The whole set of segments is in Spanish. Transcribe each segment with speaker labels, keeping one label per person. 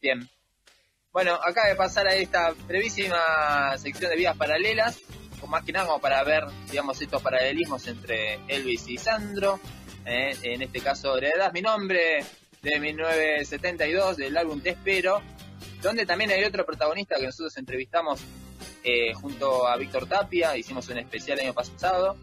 Speaker 1: Bien. Bueno, acaba de pasar a esta brevísima sección de vidas paralelas, con más que nada como para ver, digamos, estos paralelismos entre Elvis y Sandro. eh, en este caso, heredas mi nombre de 1972 del álbum Te Espero, donde también hay otro protagonista que nosotros entrevistamos eh, junto a Víctor Tapia, hicimos un especial el año pasado.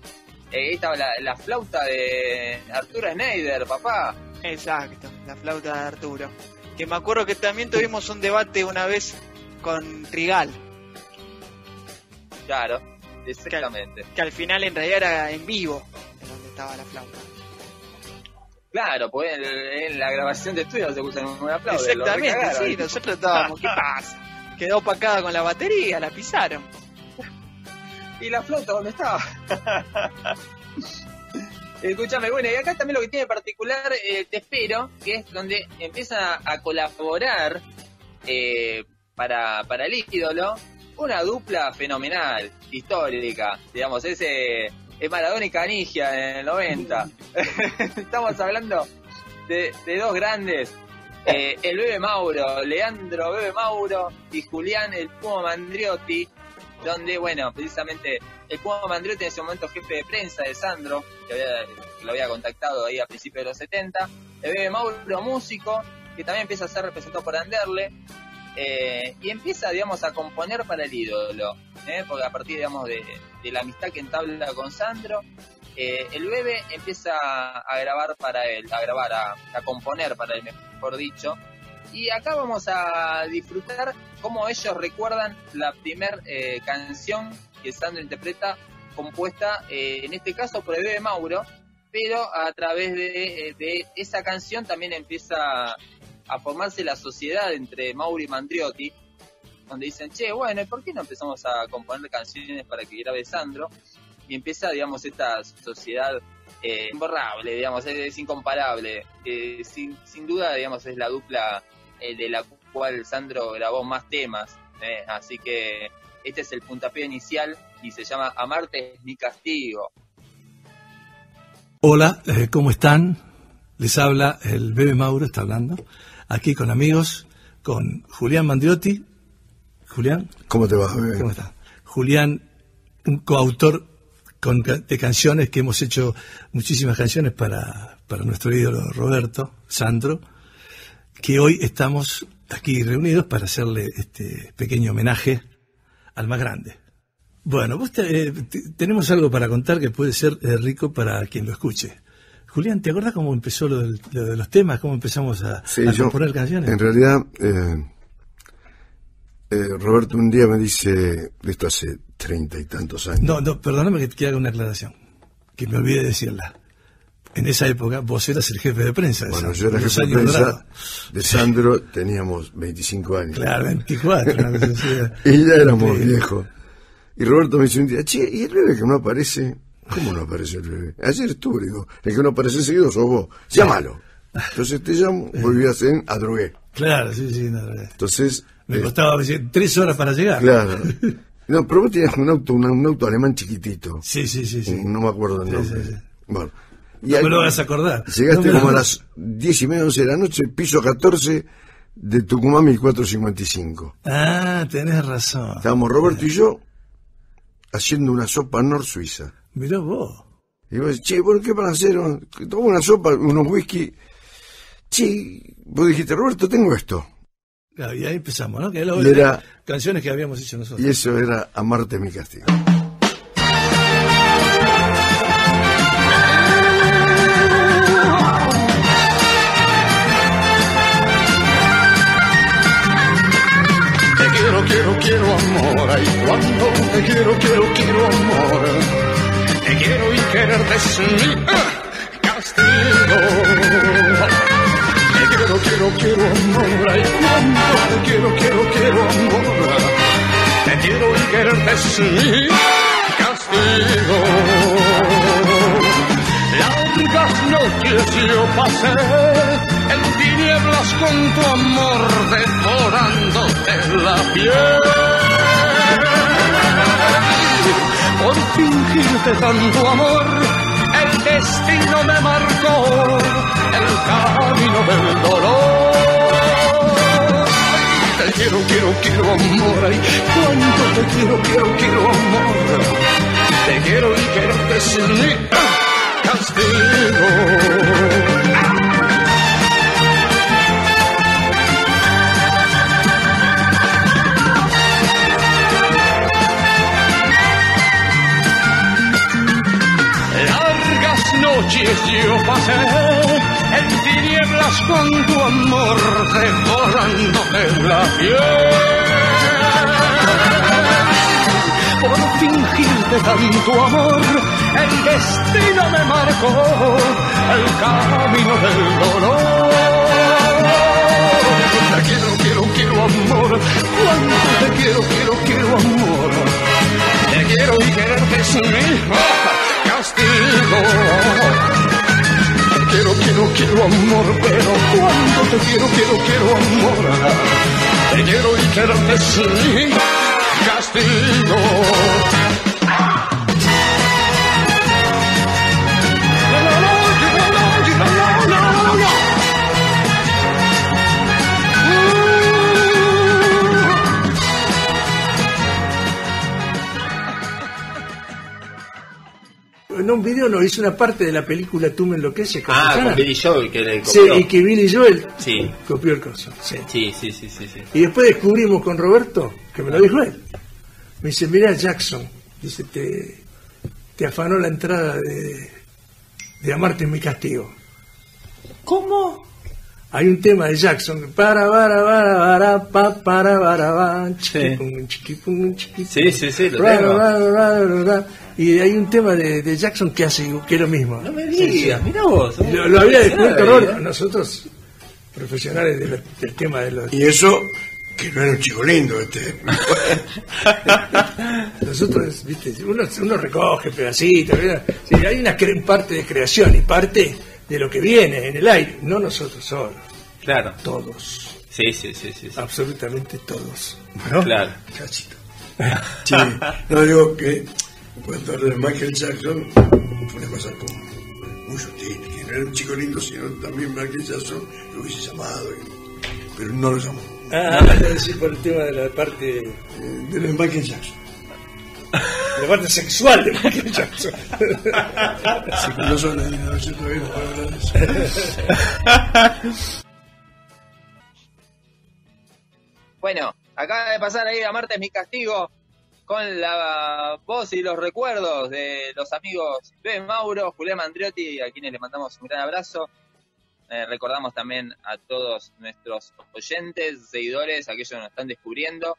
Speaker 1: Eh, estaba la, la flauta de Arturo Schneider, papá.
Speaker 2: Exacto, la flauta de Arturo. Que me acuerdo que también tuvimos un debate una vez con Trigal,
Speaker 1: Claro, exactamente.
Speaker 2: que al final en realidad era en vivo, en donde estaba la flauta.
Speaker 1: Claro, pues en, en la grabación de estudio se usan un aplauso.
Speaker 2: Exactamente, sí, nosotros estábamos, ¿qué pasa? Quedó opacada con la batería, la pisaron.
Speaker 1: ¿Y la flauta dónde estaba? Escúchame, bueno, y acá también lo que tiene particular eh, Te Espero, que es donde empieza a colaborar eh, para, para el ídolo una dupla fenomenal, histórica, digamos, ese es Maradona y Canigia en el 90. Estamos hablando de, de dos grandes, eh, el Bebe Mauro, Leandro Bebe Mauro y Julián el Puma Mandriotti, donde, bueno, precisamente el Puma Mandriotti en ese momento jefe de prensa de Sandro, que, había- que lo había contactado ahí a principios de los 70, el Bebe Mauro músico, que también empieza a ser representado por Anderle, eh, y empieza, digamos, a componer para el ídolo, ¿eh? porque a partir, digamos, de, de la amistad que entabla con Sandro, eh, el bebé empieza a grabar para él, a grabar, a, a componer para él, mejor dicho. Y acá vamos a disfrutar cómo ellos recuerdan la primer eh, canción que Sandro interpreta, compuesta eh, en este caso por el bebé Mauro, pero a través de, eh, de esa canción también empieza a formarse la sociedad entre Mauro y Mandriotti, donde dicen, che, bueno, ¿y por qué no empezamos a componer canciones para que grabe Sandro? Y empieza, digamos, esta sociedad eh, imborrable, digamos, es, es incomparable. Eh, sin, sin duda, digamos, es la dupla eh, de la cual Sandro grabó más temas. eh, así que este es el puntapié inicial y se llama Amarte es mi castigo.
Speaker 3: Hola, eh, ¿cómo están? Les habla el Bebe Mauro, está hablando, aquí con amigos, con Julián Mandriotti. Julián,
Speaker 4: ¿Cómo te va, bebé?
Speaker 3: Julián, un coautor con, de canciones que hemos hecho muchísimas canciones para, para nuestro ídolo Roberto, Sandro, que hoy estamos aquí reunidos para hacerle este pequeño homenaje al más grande. Bueno, vos te- eh, te- tenemos algo para contar que puede ser eh, rico para quien lo escuche. Julián, ¿te acuerdas cómo empezó lo, del- lo de los temas? ¿Cómo empezamos a,
Speaker 4: Sí,
Speaker 3: a
Speaker 4: yo,
Speaker 3: componer canciones?
Speaker 4: En realidad, eh, eh, Roberto un día me dice, esto hace treinta y tantos años.
Speaker 3: No, no, perdóname que te haga una aclaración, que me olvidé de decirla. En esa época vos eras el jefe de prensa.
Speaker 4: Bueno, yo era jefe de prensa de Sandro, teníamos 25 años.
Speaker 3: Claro, 24. una cosa así.
Speaker 4: Y ya éramos viejos. Y Roberto me dice un día, che, ¿y el bebé que no aparece? ¿Cómo no aparece el bebé? Ayer estuve, digo, el que no aparece seguido sos vos. Llámalo. Entonces te llamo, volví a hacer a drogué.
Speaker 3: Claro, sí, sí. no.
Speaker 4: Entonces,
Speaker 3: me
Speaker 4: eh,
Speaker 3: costaba tres horas para llegar.
Speaker 4: claro. No, pero vos tenías un auto, un, un auto alemán chiquitito.
Speaker 3: Sí, sí, sí. sí.
Speaker 4: No me acuerdo el
Speaker 3: Sí,
Speaker 4: nombre.
Speaker 3: sí, sí.
Speaker 4: Bueno. Y
Speaker 3: No me lo vas a acordar.
Speaker 4: Llegaste
Speaker 3: No
Speaker 4: como a las diez y media, once de la noche, piso 14 de Tucumán 1455.
Speaker 3: Ah, tenés razón.
Speaker 4: Estábamos Roberto y yo haciendo una sopa nor suiza.
Speaker 3: Mirá vos.
Speaker 4: Y vos che, bueno, ¿qué van a hacer? Toma una sopa, unos whisky. Che, vos dijiste, Roberto, tengo esto.
Speaker 3: Claro, y ahí empezamos, ¿no? Que era
Speaker 4: era-
Speaker 3: canciones que habíamos hecho nosotros.
Speaker 4: Y eso era Amarte mi castigo.
Speaker 5: Te quiero, quiero, quiero amor. Te quiero y quererte es mi ah, castigo. Te quiero, quiero, quiero amor. Ay, cuando te quiero, quiero, quiero amor. Te quiero y quererte es mi castigo. Largas noches yo pasé en tinieblas con tu amor devorándote la piel. Por fingirte tanto amor, el destino me marcó el camino del dolor. quiero, quiero, quiero amor. Ay, cuánto te quiero, quiero, quiero amor. Te quiero y quererte sin mi con tu amor, devorándome la piel. Por fingirte tanto amor, el destino me marcó el camino del dolor. Te quiero, quiero, quiero amor, cuánto te quiero, quiero, quiero amor. Te quiero y quererte es mi castigo. Quiero, quiero, quiero amor, pero cuánto te quiero, quiero, quiero amor. Te quiero y quererte es mi castigo.
Speaker 3: Un video no hizo una parte de la película Tú me enloqueces con
Speaker 1: Ah,
Speaker 3: Susana.
Speaker 1: con Billy Joel que le
Speaker 3: Sí, y que Billy Joel
Speaker 1: Sí.
Speaker 3: copió el coso. Sí.
Speaker 1: Sí, sí, sí, sí, sí.
Speaker 3: Y después descubrimos con Roberto, que me lo dijo él. Me dice, mira Jackson, dice, te, te afanó la entrada de, de Amarte en mi castigo. ¿Cómo? Hay un tema de Jackson, para, para, para, para, pa, para, para, para.
Speaker 1: Sí, sí, sí, lo tengo.
Speaker 3: Y hay un tema de, de Jackson que hace que es lo mismo.
Speaker 1: No me
Speaker 3: Sí, sí.
Speaker 1: digas, mirá vos.
Speaker 3: Lo, lo había descubierto Roberto. Nosotros, profesionales del, del tema de los
Speaker 4: Y eso, que no era un chico lindo este.
Speaker 3: Nosotros, viste, uno, uno recoge pedacitos, ¿verdad? Sí, hay una parte de creación y parte de lo que viene en el aire, no nosotros solos,
Speaker 1: Claro.
Speaker 3: todos,
Speaker 1: Sí, sí, sí, sí. sí.
Speaker 3: absolutamente todos. ¿no?
Speaker 1: Claro.
Speaker 3: Cachito.
Speaker 4: Sí, no digo que cuando hablo de Michael Jackson fue una cosa como muy sutil, que no era un chico lindo, sino también Michael Jackson lo hubiese llamado, y- pero no lo llamó.
Speaker 3: Ah, es decir, por el tema de la parte,
Speaker 4: Eh, De lo de Michael Jackson.
Speaker 3: la parte sexual de Michael Jackson.
Speaker 4: Así que no son yo todavía no puedo hablar de eso.
Speaker 1: Bueno, acaba de pasar ahí a Marte es mi castigo con la voz y los recuerdos de los amigos de Mauro, Julián Mandriotti, a quienes le mandamos un gran abrazo. Eh, recordamos también a todos nuestros oyentes, seguidores, aquellos que nos están descubriendo,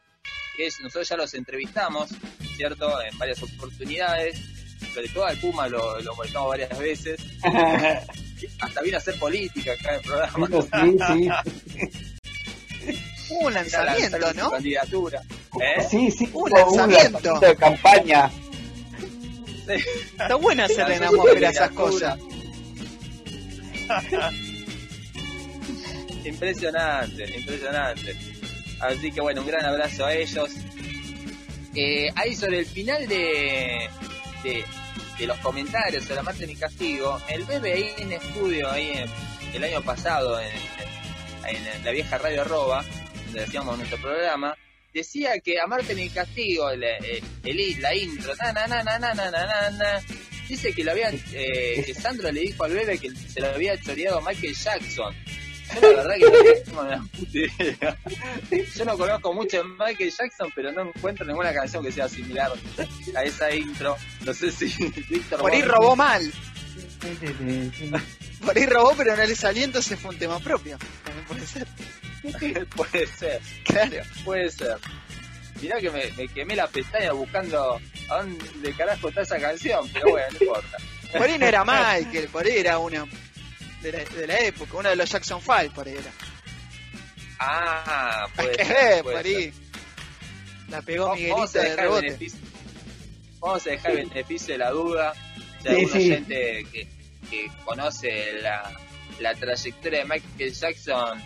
Speaker 1: que nosotros ya los entrevistamos, ¿cierto? En varias oportunidades, sobre todo al Puma lo, lo molestamos varias veces, hasta vino a hacer política acá en el programa.
Speaker 6: Sí, sí.
Speaker 2: Un lanzamiento,
Speaker 1: Lanzar
Speaker 2: ¿no?
Speaker 1: Candidatura. ¿Eh?
Speaker 6: Sí, sí.
Speaker 2: Un lanzamiento.
Speaker 6: de campaña.
Speaker 2: Está buena
Speaker 1: su
Speaker 2: atmósfera esas cosas.
Speaker 1: Impresionante, impresionante. Así que bueno, un gran abrazo a ellos. Eh, ahí sobre el final de, de, de los comentarios sobre la Marte ni Castigo, el BBI en estudio ahí en- el año pasado en, en- en la vieja radio arroba, decíamos en nuestro programa, decía que a Marte en el Castigo, el, el, la intro, na, na, na, na, na, na, na, na dice que, lo había, eh, que Sandro le dijo al bebé que se lo había choreado Michael Jackson. Yo la verdad que no la puta idea. Yo no conozco mucho de Michael Jackson, pero no encuentro ninguna canción que sea similar a esa intro. No sé si Víctor...
Speaker 2: Por ahí robó mal. Por ahí robó, pero en el desaliento se fue un tema propio. También puede ser.
Speaker 1: Puede ser,
Speaker 2: Claro.
Speaker 1: puede ser. Mirá que me, me quemé la pestaña buscando a dónde carajo está esa canción, pero bueno, no importa.
Speaker 2: Por ahí no era Michael, por ahí era uno de la, de la época, uno de los Jackson 5, por ahí era.
Speaker 1: Ah, puede ser.
Speaker 2: por
Speaker 1: puede ser.
Speaker 2: ahí. La pegó Miguelito
Speaker 1: a
Speaker 2: de rebote.
Speaker 1: vamos a dejar el beneficio de la duda. Si
Speaker 6: Sí,
Speaker 1: algún
Speaker 6: sí.
Speaker 1: oyente que, que conoce la, la trayectoria de Michael Jackson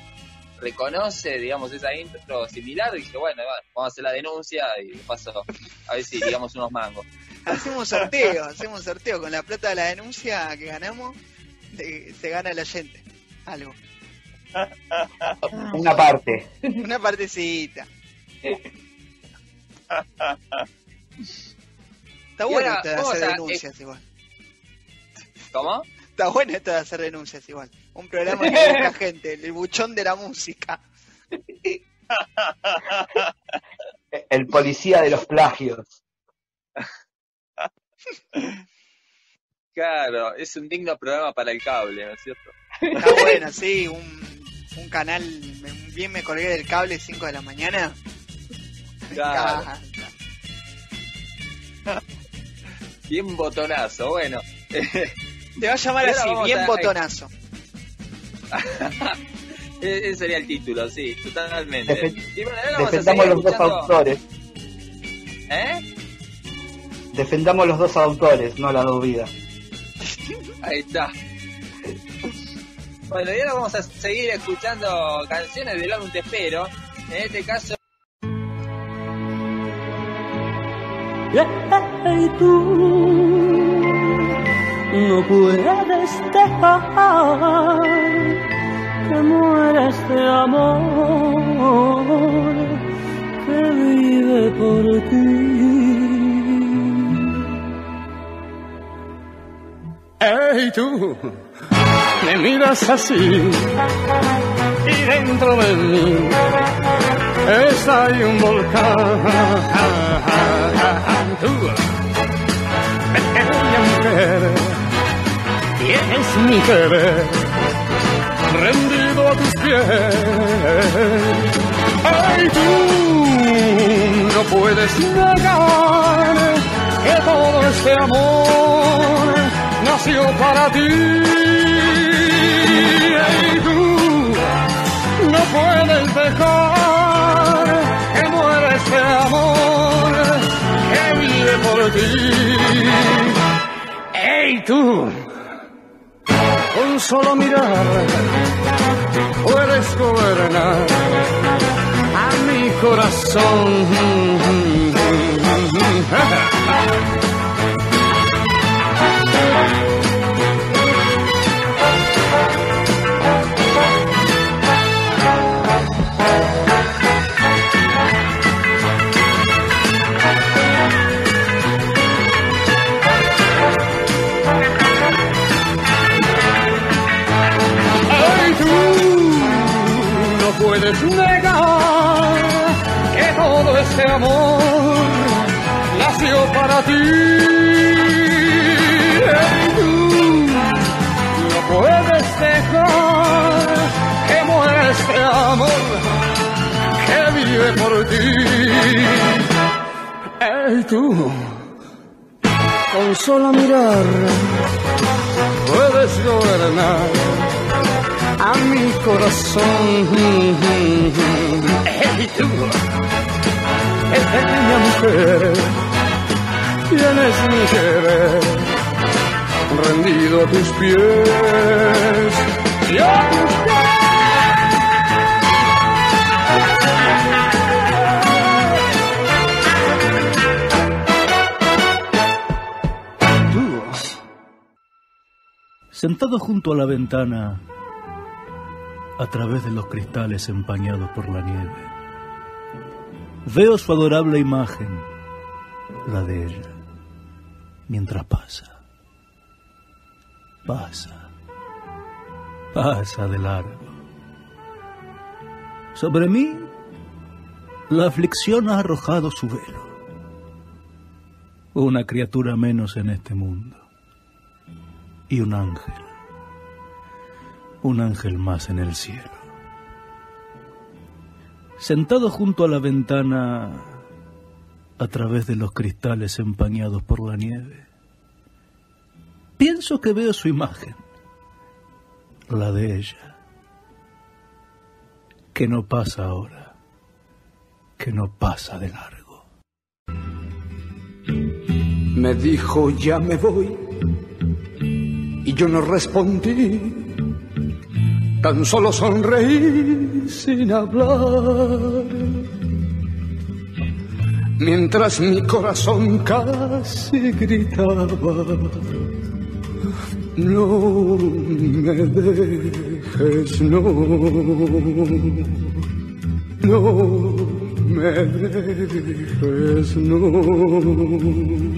Speaker 1: reconoce, digamos, esa intro similar, dije, bueno, va, vamos a hacer la denuncia y paso a ver si digamos unos mangos.
Speaker 2: Hacemos un sorteo, hacemos un sorteo con la plata de la denuncia que ganamos, se gana el oyente. Algo.
Speaker 6: Una parte.
Speaker 2: Una partecita. Está bueno
Speaker 1: vamos
Speaker 2: hacer
Speaker 1: a-
Speaker 2: denuncias igual.
Speaker 1: ¿Cómo?
Speaker 2: Está bueno esto de hacer denuncias igual. Un programa que busca gente, el buchón de la música.
Speaker 6: El policía de los plagios.
Speaker 1: Claro, es un digno programa para el cable, ¿no es cierto?
Speaker 2: Está bueno, sí, un, un canal, me- bien me colgué del cable 5 de la mañana.
Speaker 1: Claro. Bien botonazo, bueno.
Speaker 2: Te va a llamar así, bien botonazo.
Speaker 1: Ese sería el título, sí, totalmente. Y bueno, ahora vamos a
Speaker 6: Defendamos los dos autores.
Speaker 1: ¿Eh?
Speaker 6: Defendamos los dos autores, no las dos vidas.
Speaker 1: Ahí está. Bueno, y ahora vamos a seguir escuchando canciones del álbum Te Espero. En este caso,
Speaker 7: Hey, tú no puedes dejar que muera este amor que vive por ti.
Speaker 5: Hey tú, me miras así y dentro de mí está un volcán. Mi querer rendido a tus pies. Hey tú, no puedes negar que todo este amor nació para ti. Y tú no puedes dejar que muera este amor que vive por ti. ¡Ey tú! Con solo mirar puedes gobernar a mi corazón. Tú. Con solo mirar puedes gobernar. A mi corazón. Hey, tú, pequeña mujer, tienes mi querer. Rendido a tus pies. Y
Speaker 7: Sentado junto a la ventana, a través de los cristales empañados por la nieve, veo su adorable imagen, la de ella, mientras pasa, pasa, pasa de largo. Sobre mí, la aflicción ha arrojado su velo. Una criatura menos en este mundo y un ángel, un ángel más en el cielo. Sentado junto a la ventana, a través de los cristales empañados por la nieve, pienso que veo su imagen, la de ella, que no pasa ahora, que no pasa de largo.
Speaker 5: Me dijo ya me voy yo no respondí. Tan solo sonreí sin hablar. Mientras mi corazón casi gritaba, no me dejes, no, no me dejes, no.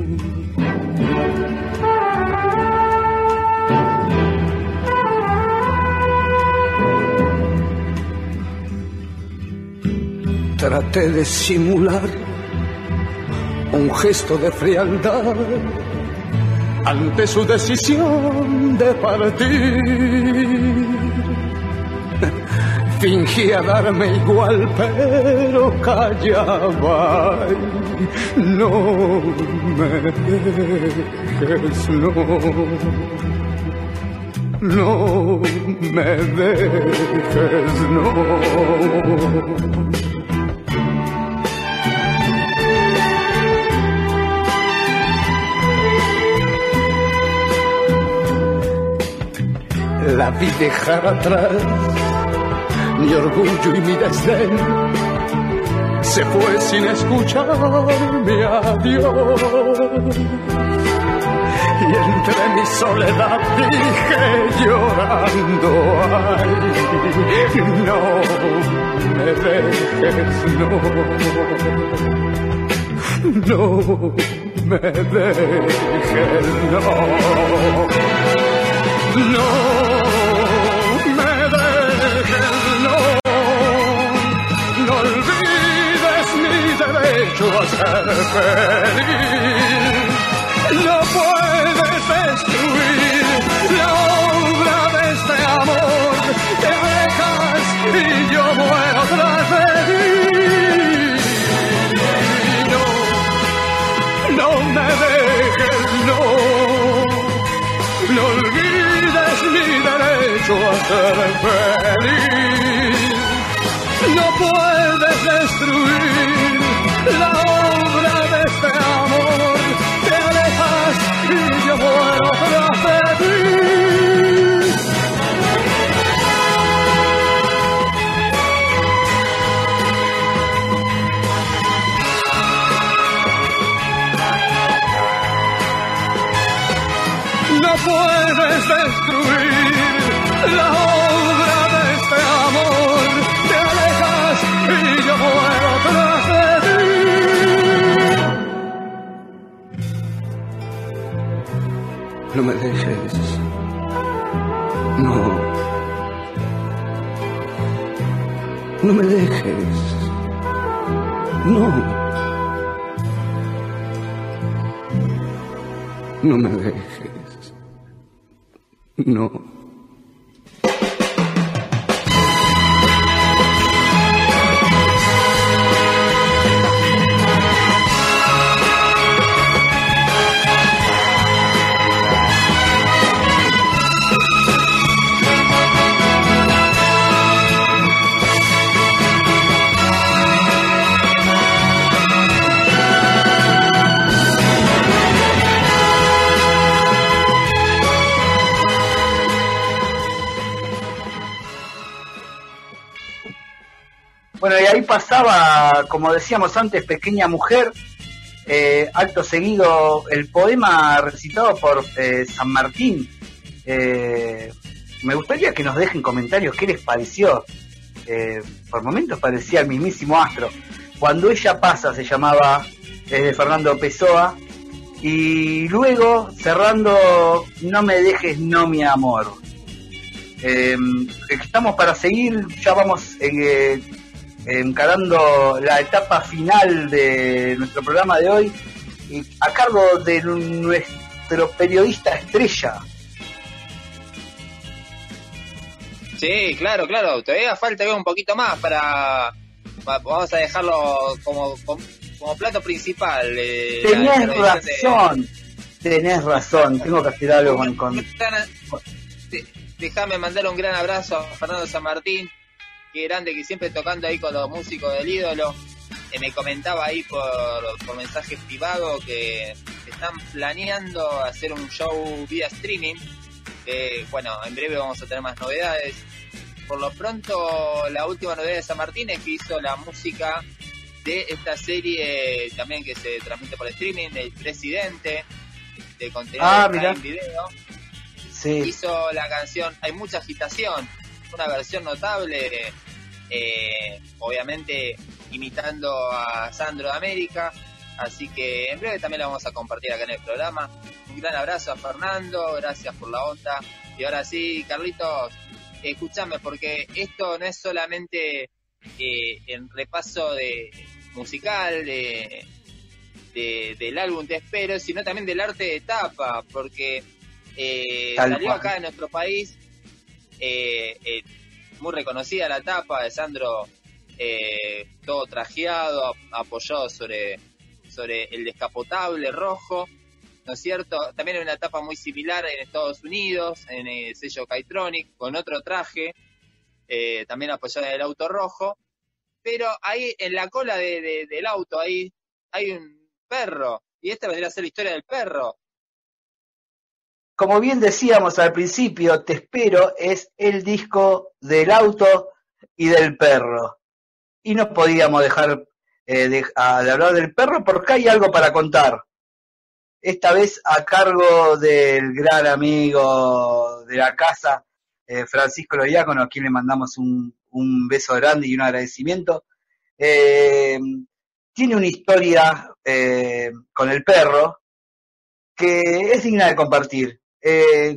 Speaker 5: Traté de simular un gesto de frialdad ante su decisión de partir. Fingía darme igual, pero callaba. No me dejes, no. No me dejes, no. La vi dejar atrás, mi orgullo y mi desdén. Se fue sin escuchar mi adiós. Y entre mi soledad dije llorando, no me dejes, no. No me dejes, no. No derecho a ser feliz. No puedes destruir la obra de este amor. Te alejas y yo muero tras de ti. No, no me dejes, no, no olvides mi derecho a ser feliz. No puedes destruir destruir la obra de este amor. Te alejas y yo muero tras de. No me dejes. No. No me dejes. No. No me dejes. No.
Speaker 6: Como decíamos antes, Pequeña Mujer, eh, acto seguido el poema recitado por eh, San Martín. Eh, me gustaría que nos dejen comentarios qué les pareció. Eh, por momentos parecía el mismísimo astro. Cuando ella pasa se llamaba, de Fernando Pessoa. Y luego, cerrando, no me dejes, no mi amor. Estamos para seguir, ya vamos eh, encarando la etapa final de nuestro programa de hoy, y a cargo de nuestro periodista estrella.
Speaker 1: Sí, claro, claro. Todavía falta un poquito más para. pa- Vamos a dejarlo como, como, como plato principal. eh,
Speaker 6: Tenés
Speaker 1: edición de-
Speaker 6: razón, tenés razón, tengo que hacer algo con... con-
Speaker 1: Déjame mandar un gran abrazo a Fernando San Martín, que grande, que siempre tocando ahí con los músicos del ídolo. Eh, me comentaba ahí por, por mensaje privado que están planeando hacer un show vía streaming. que, bueno, en breve vamos a tener más novedades. Por lo pronto, la última novedad de San Martín es que hizo la música de esta serie también que se transmite por streaming, del presidente, de contenido
Speaker 6: Ah,
Speaker 1: de. Prime Video
Speaker 6: Sí,
Speaker 1: hizo la canción Hay mucha agitación. una versión notable, eh, obviamente imitando a Sandro de América. Así que en breve también la vamos a compartir acá en el programa. Un gran abrazo a Fernando, gracias por la onda. Y ahora sí, Carlitos, escúchame, porque esto no es solamente eh, el repaso de musical de, de- del álbum Te Espero, sino también del arte de tapa, porque eh, salió acá en nuestro país eh, eh, muy reconocida la tapa de Sandro, eh, todo trajeado, ap- apoyado sobre, sobre el descapotable rojo, ¿no es cierto? También hay una tapa muy similar en Estados Unidos, en el sello Kaitronic, con otro traje, eh, también apoyado en el auto rojo, pero ahí en la cola de- de- del auto, ahí hay un perro, y esta vendría a ser la historia del perro.
Speaker 6: Como bien decíamos al principio, Te espero es el disco del auto y del perro. Y no podíamos dejar eh, de, hablar del perro porque hay algo para contar. Esta vez a cargo del gran amigo de la casa, eh, Francisco Loiácono, a quien le mandamos un, un beso grande y un agradecimiento. Eh, tiene una historia eh, con el perro que es digna de compartir. Eh,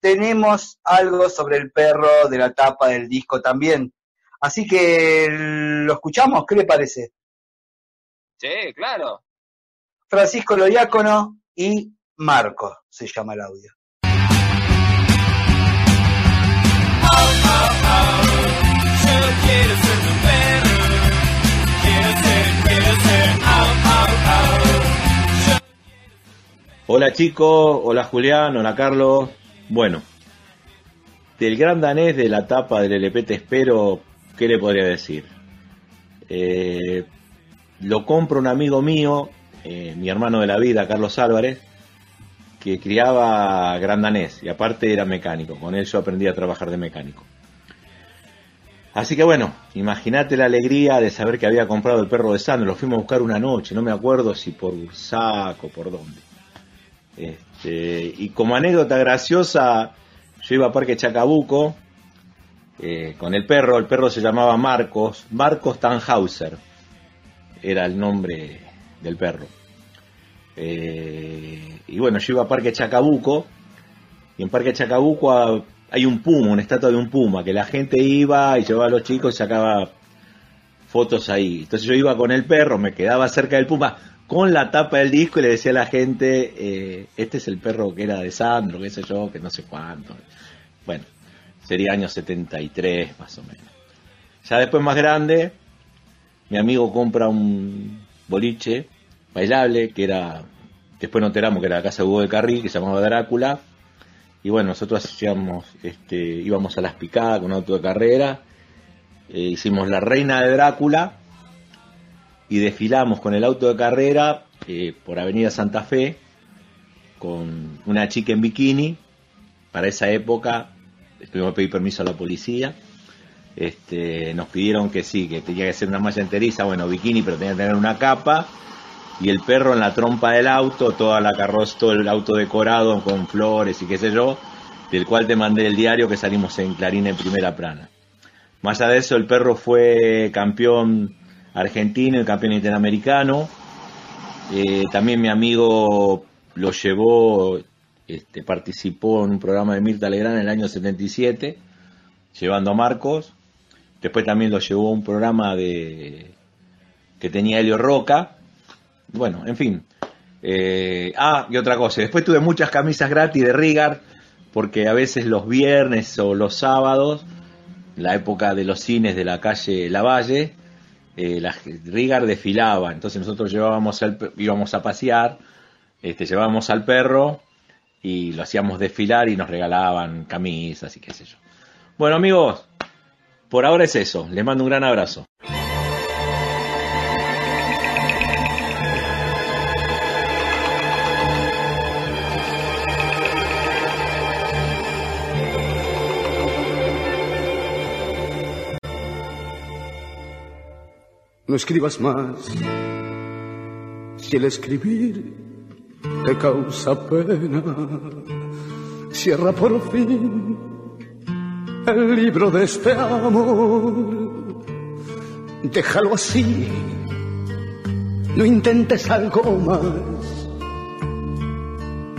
Speaker 6: tenemos algo sobre el perro de la tapa del disco también. Así que lo escuchamos, ¿qué le parece?
Speaker 1: Sí, claro.
Speaker 6: Francisco Loiácono y Marco se llama el audio.
Speaker 8: Hola chicos, hola Julián, hola Carlos. Bueno, del gran danés de la tapa del LP Te Espero, ¿qué le podría decir? Eh, lo compra un amigo mío, eh, mi hermano de la vida, Carlos Álvarez, que criaba gran danés y aparte era mecánico. Con él yo aprendí a trabajar de mecánico. Así que bueno, imagínate la alegría de saber que había comprado el perro de Sandro. Lo fuimos a buscar una noche, no me acuerdo si por saco, por dónde. Este, y como anécdota graciosa, yo iba a Parque Chacabuco eh, con el perro, el perro se llamaba Marcos, Marcos Tannhauser, era el nombre del perro. Eh, y bueno, yo iba a Parque Chacabuco, y en Parque Chacabuco hay un puma, una estatua de un puma, que la gente iba y llevaba a los chicos y sacaba fotos ahí. Entonces yo iba con el perro, me quedaba cerca del puma, con la tapa del disco y le decía a la gente, eh, este es el perro que era de Sandro, qué sé yo, que no sé cuánto. Bueno, sería año 73 más o menos. Ya después más grande, mi amigo compra un boliche bailable, que era, después nos enteramos que era la casa de Hugo de Carril, que se llamaba Drácula. Y bueno, nosotros hacíamos, este, íbamos a las picadas con auto de carrera, eh, hicimos la reina de Drácula, y desfilamos con el auto de carrera eh, por Avenida Santa Fe con una chica en bikini. Para esa época tuvimos que pedir permiso a la policía. Este, nos pidieron que sí, que tenía que ser una malla enteriza, bueno, bikini, pero tenía que tener una capa. Y el perro en la trompa del auto, toda la carroza, todo el auto decorado con flores y qué sé yo, del cual te mandé el diario que salimos en Clarín en primera plana. Más allá de eso, el perro fue campeón argentino y campeón interamericano. Eh, también mi amigo lo llevó, este, participó en un programa de Mirta Legrand en el año 77, llevando a Marcos. Después también lo llevó a un programa de que tenía Helio Roca. Bueno, en fin. Eh, ah, y otra cosa. Después tuve muchas camisas gratis de Rigar, porque a veces los viernes o los sábados, la época de los cines de la calle Lavalle, eh, la, Rigar desfilaba, entonces nosotros llevábamos al, íbamos a pasear, este, llevábamos al perro y lo hacíamos desfilar y nos regalaban camisas y qué sé yo. Bueno amigos, por ahora es eso, les mando un gran abrazo.
Speaker 5: No escribas más. Si el escribir te causa pena, cierra por fin el libro de este amor. Déjalo así, no intentes algo más.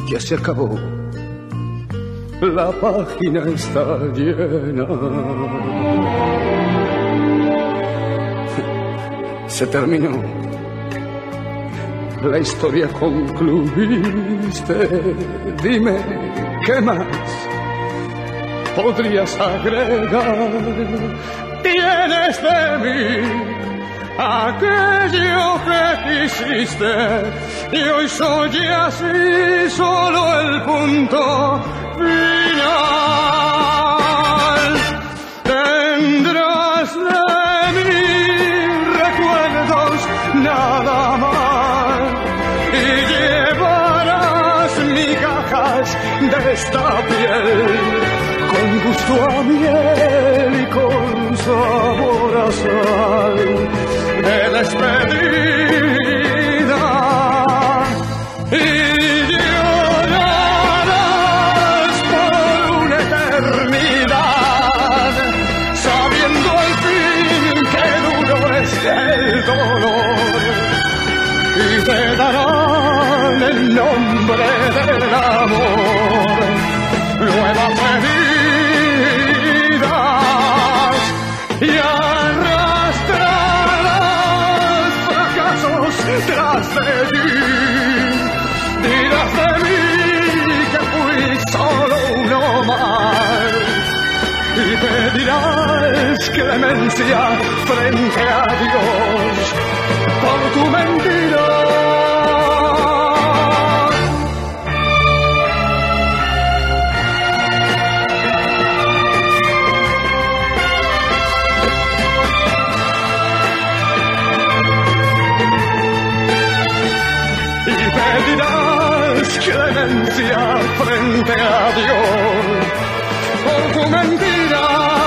Speaker 5: Ya se acabó, la página está llena. Se terminó. La historia concluiste. Dime, ¿qué más podrías agregar? Tienes de mí aquello que quisiste y hoy soy así solo el punto final. Esta piel con gusto a miel y con sabor a sal. De despedida clemencia frente a Dios. Por tu mentira,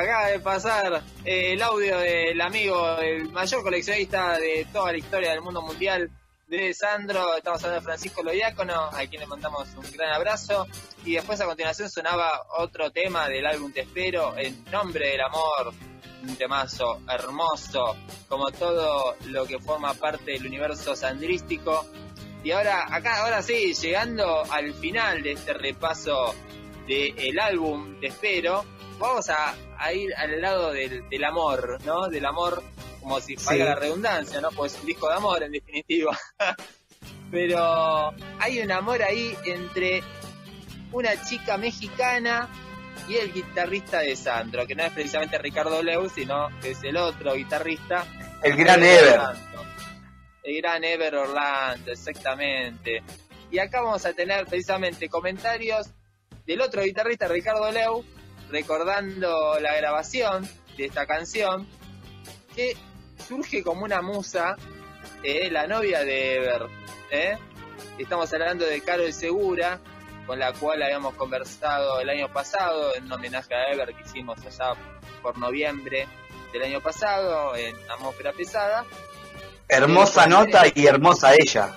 Speaker 1: acaba de pasar eh, el audio del amigo, el mayor coleccionista de toda la historia del mundo mundial, de Sandro. Estamos hablando de Francisco Loiácono, a quien le mandamos un gran abrazo. Y después a continuación sonaba otro tema del álbum Te Espero, En Nombre del Amor. Un temazo hermoso, como todo lo que forma parte del universo sandrístico. Y ahora, acá, ahora sí, llegando al final de este repaso del álbum Te Espero, vamos a, a ir al lado del, del amor, ¿no? Del amor, como si valga la redundancia, ¿no? Pues es un disco de amor, en definitiva. Pero hay un amor ahí entre una chica mexicana y el guitarrista de Sandro, que no es precisamente Ricardo Leu, sino que es el otro guitarrista.
Speaker 6: El gran Ever.
Speaker 1: Orlando. El gran Ever Orlando, exactamente. Y acá vamos a tener precisamente comentarios del otro guitarrista, Ricardo Leu, recordando la grabación de esta canción, que surge como una musa, eh, la novia de Ever. ¿eh? Estamos hablando de Carol Segura, con la cual habíamos conversado el año pasado en un homenaje a Ever que hicimos allá por noviembre del año pasado en Atmósfera Pesada.
Speaker 6: Hermosa nota y hermosa ella.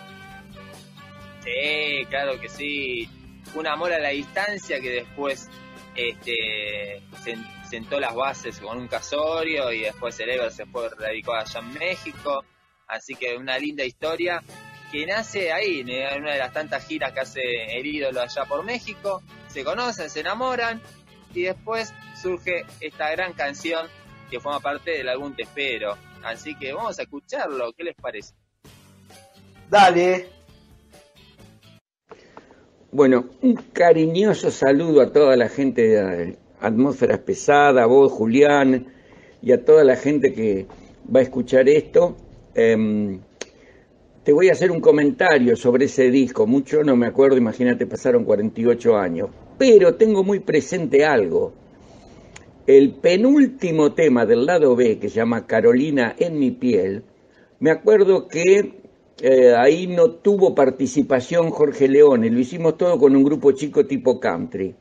Speaker 1: Sí, claro que sí. Un amor a la distancia que después este, sen- sentó las bases con un casorio y después el Ever se fue radicó allá en México. Así que una linda historia que nace ahí, en una de las tantas giras que hace el ídolo allá por México. Se conocen, se enamoran y después surge esta gran canción que forma parte del álbum Te Espero. Así que vamos a escucharlo, ¿qué les parece?
Speaker 6: Dale.
Speaker 9: Bueno, un cariñoso saludo a toda la gente de Atmósferas Pesada, a vos, Julián, y a toda la gente que va a escuchar esto. Em, te voy a hacer un comentario sobre ese disco. Mucho no me acuerdo, imagínate, pasaron 48 años. Pero tengo muy presente algo. El penúltimo tema del lado B, que se llama Carolina en mi piel, me acuerdo que eh, ahí no tuvo participación Jorge Leone, lo hicimos todo con un grupo chico tipo country.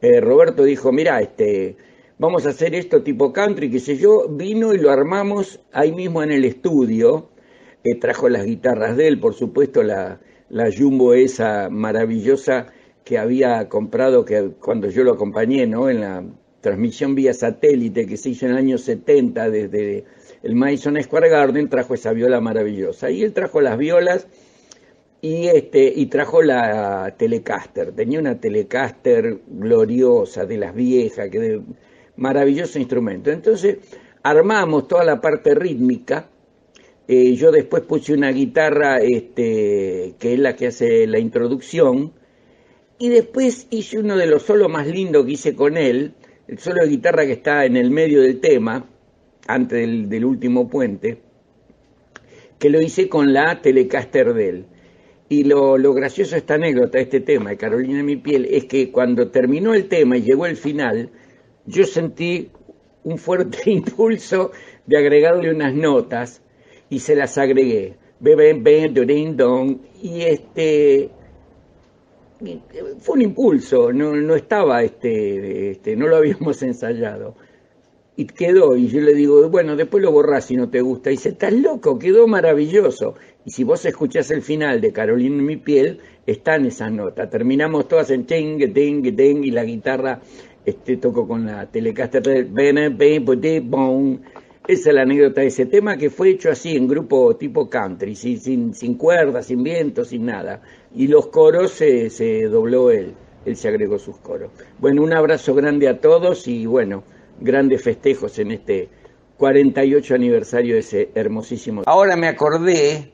Speaker 9: Eh, Roberto dijo, mira, este, vamos a hacer esto tipo country, qué sé yo, vino y lo armamos ahí mismo en el estudio, trajo las guitarras de él, por supuesto la, la Jumbo esa maravillosa que había comprado que cuando yo lo acompañé, ¿no? En la transmisión vía satélite que se hizo en el año 70 desde el Madison Square Garden, trajo esa viola maravillosa. Y él trajo las violas y este y trajo la Telecaster. Tenía una Telecaster gloriosa de las viejas, que de, maravilloso instrumento. Entonces armamos toda la parte rítmica. Eh, yo después puse una guitarra este, que es la que hace la introducción. Y después hice uno de los solos más lindos que hice con él, el solo de guitarra que está en el medio del tema, antes del, del último puente, que lo hice con la Telecaster de él. Y lo, lo, gracioso de esta anécdota, este tema de Carolina mi piel, es que cuando terminó el tema y llegó el final, yo sentí un fuerte impulso de agregarle unas notas y se las agregué. Y este fue un impulso, no, no estaba este, este, no lo habíamos ensayado. Y quedó, y yo le digo, bueno, después lo borrás si no te gusta. Y dice, estás loco, quedó maravilloso. Y si vos escuchás el final de Carolina en mi piel, están esas notas. Terminamos todas en ting, ting, ting, y la guitarra este, tocó con la Telecaster. Esa es la anécdota de ese tema que fue hecho así en grupo tipo country, sin, sin, sin cuerdas, sin viento, sin nada. Y los coros se, se dobló él, él se agregó sus coros. Bueno, un abrazo grande a todos y bueno, grandes festejos en este 48 aniversario de ese hermosísimo. Ahora me acordé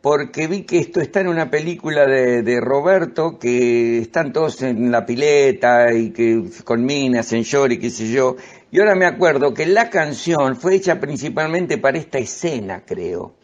Speaker 9: porque vi que esto está en una película de, Roberto, que están todos en la pileta y que con minas, en short y qué sé yo. Y ahora me acuerdo que la canción fue hecha principalmente para esta escena, creo.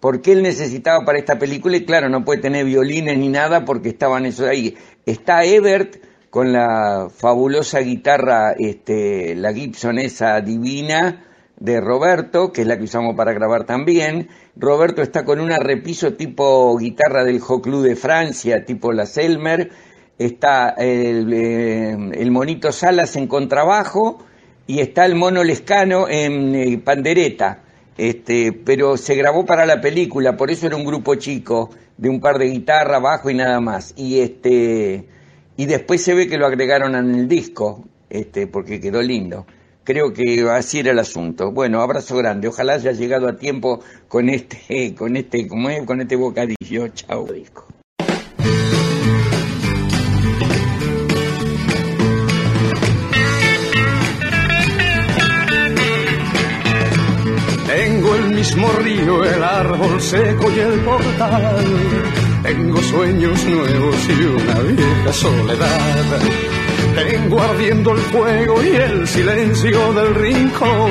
Speaker 9: Porque él necesitaba para esta película y claro, no puede tener violines ni nada porque estaban eso ahí. Está Ebert con la fabulosa guitarra, este, la Gibson esa divina, de Roberto, que es la que usamos para grabar también. Roberto está con una repiso tipo guitarra del Hot Club de Francia, tipo la Selmer. Está el, eh, el, monito Salas en contrabajo y está el mono Lescano en eh, pandereta. Este, pero se grabó para la película, por eso era un grupo chico, de un par de guitarra, bajo y nada más. Y este y después se ve que lo agregaron en el disco, este, porque quedó lindo. Creo que así era el asunto. Bueno, abrazo grande. Ojalá haya llegado a tiempo con este, con este, con este bocadillo. Chao, disco.
Speaker 5: Tengo el mismo río, el árbol seco y el portal. Tengo sueños nuevos y una vieja soledad. Tengo ardiendo el fuego y el silencio del rincón.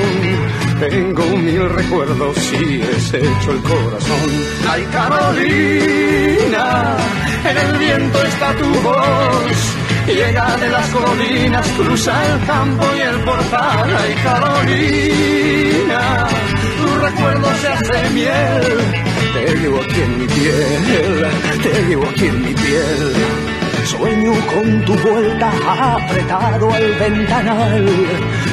Speaker 5: Tengo mil recuerdos y deshecho el corazón. Ay, Carolina, en el viento está tu voz. Llega de las colinas, cruza el campo y el portal. Ay, Carolina, tu recuerdo se hace miel. Te llevo aquí en mi piel, te llevo aquí en mi piel. Sueño con tu vuelta apretado al ventanal.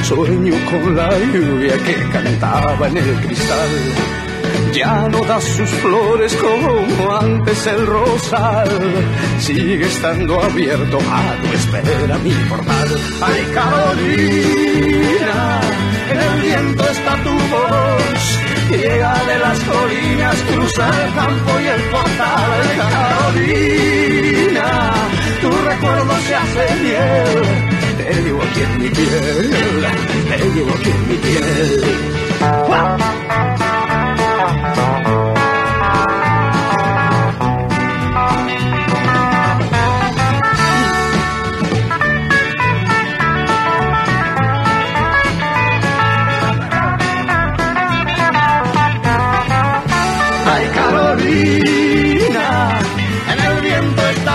Speaker 5: Sueño con la lluvia que cantaba en el cristal. Ya no da sus flores como antes el rosal. Sigue estando abierto a tu espera mi portal. Ay, Carolina, en el viento está tu voz. Llega de las colinas, cruza el campo y el portal. Ay, Carolina, tu recuerdo se hace miel. Te llevo aquí en mi piel, te llevo aquí en mi piel. ¡Wow!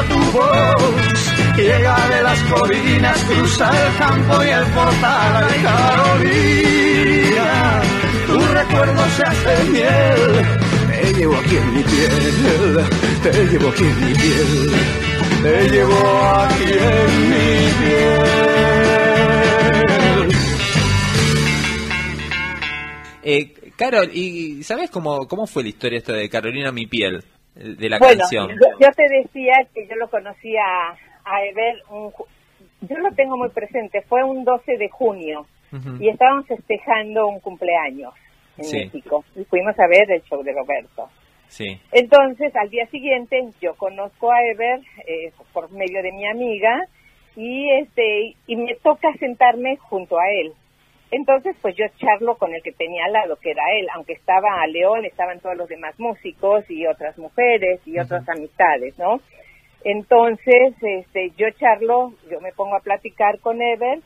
Speaker 5: Tu voz. Llega de las colinas, cruza el campo y el portal. Carolina, tu recuerdo se hace miel. Te llevo aquí en mi piel, te llevo aquí en mi piel, te llevo aquí en mi piel.
Speaker 10: Eh, Carol, ¿y sabes cómo, cómo fue la historia esta de Carolina Mi Piel? De la
Speaker 11: bueno,
Speaker 10: canción.
Speaker 11: Yo, yo te decía que yo lo conocía a Ever, un yo lo tengo muy presente, fue un 12 de junio y estábamos festejando un cumpleaños en
Speaker 10: Sí.
Speaker 11: México y fuimos a ver el show de Roberto.
Speaker 10: Sí.
Speaker 11: Entonces, al día siguiente, yo conozco a Ever eh, por medio de mi amiga y este y me toca sentarme junto a él. Entonces, pues yo charlo con el que tenía al lado, que era él, aunque estaba a León, estaban todos los demás músicos y otras mujeres y otras amistades, ¿no? Entonces, este, yo charlo, yo me pongo a platicar con Ever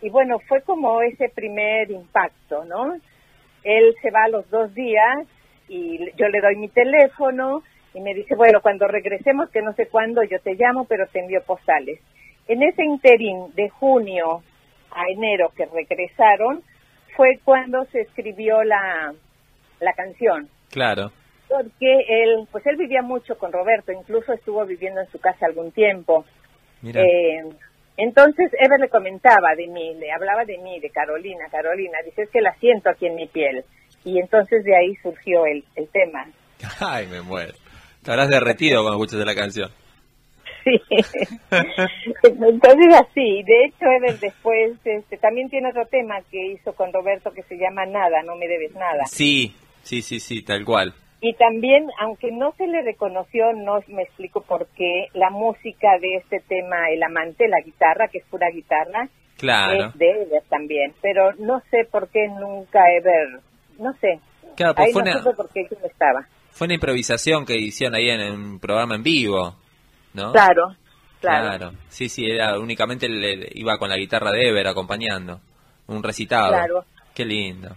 Speaker 11: y bueno, fue como ese primer impacto, ¿no? Él se va a los dos días y yo le doy mi teléfono y me dice, bueno, cuando regresemos, que no sé cuándo, yo te llamo, pero te envío postales. En ese interín de junio a enero que regresaron, fue cuando se escribió la, la canción.
Speaker 10: Claro.
Speaker 11: Porque él, pues él vivía mucho con Roberto, incluso estuvo viviendo en su casa algún tiempo.
Speaker 10: Mira.
Speaker 11: Eh, entonces Ever le comentaba de mí, le hablaba de mí, de Carolina, Carolina, dice es que la siento aquí en mi piel. Y entonces de ahí surgió el, el tema.
Speaker 10: Ay, me muero. Te habrás derretido cuando escuchaste la canción.
Speaker 11: Sí. entonces así, de hecho Ever después este, también tiene otro tema que hizo con Roberto que se llama Nada, no me debes nada.
Speaker 10: Sí, sí, sí, sí, tal cual.
Speaker 11: Y también, aunque no se le reconoció, no me explico por qué, la música de este tema, el amante, la guitarra, que es pura guitarra,
Speaker 10: Claro.
Speaker 11: es de Ever también, pero no sé por qué nunca Ever, no sé.
Speaker 10: Claro, pues
Speaker 11: Ahí
Speaker 10: fue
Speaker 11: no
Speaker 10: una-
Speaker 11: supe por qué yo no estaba.
Speaker 10: Fue una improvisación que hicieron ahí en un programa en vivo, ¿no?
Speaker 11: Claro, claro.
Speaker 10: Sí, sí, era únicamente le- iba con la guitarra de Ever acompañando. Un recitado.
Speaker 11: Claro.
Speaker 10: Qué lindo.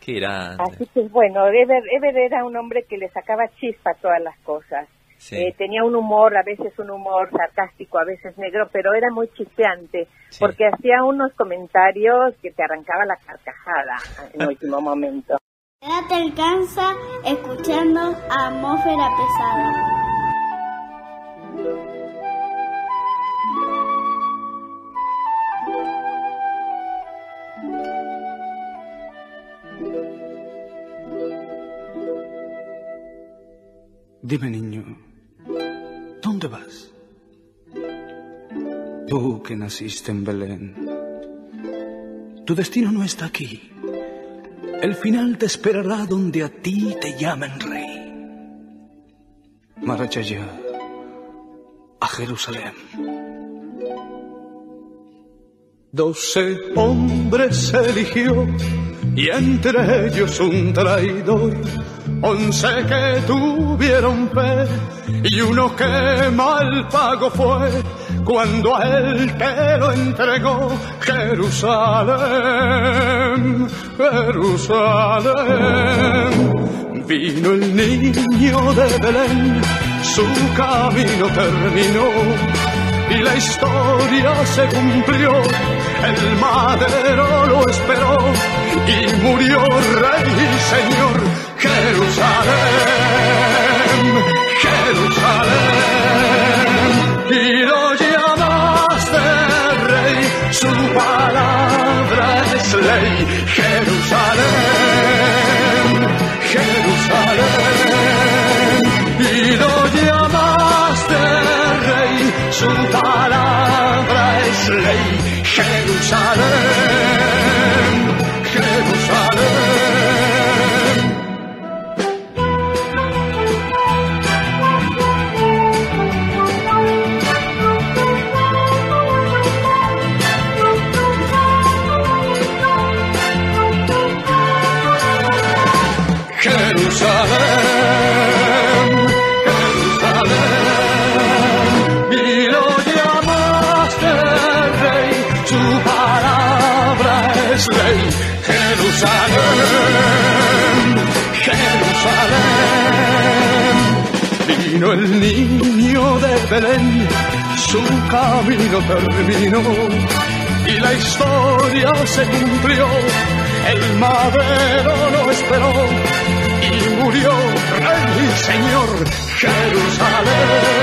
Speaker 10: Qué grande.
Speaker 11: Así que bueno, Ever, Ever era un hombre que le sacaba chispa a todas las cosas.
Speaker 10: Sí.
Speaker 11: Eh, tenía un humor, a veces un humor sarcástico, a veces negro, pero era muy chispeante, porque hacía unos comentarios que te arrancaba la carcajada en último momento.
Speaker 12: Ya te alcanza escuchando Atmósfera Pesada.
Speaker 5: Dime, niño, ¿dónde vas? Tú que naciste en Belén. Tu destino no está aquí. El final te esperará donde a ti te llamen rey. Marcha ya a Jerusalén. Doce hombres eligió y entre ellos un traidor. Once que tuvieron fe y uno que mal pago fue cuando a él te lo entregó Jerusalén, Jerusalén. Vino el niño de Belén, su camino terminó y la historia se cumplió. El madero lo esperó Su camino terminó y la historia se cumplió. El madero lo esperó y murió mi Señor Jerusalén.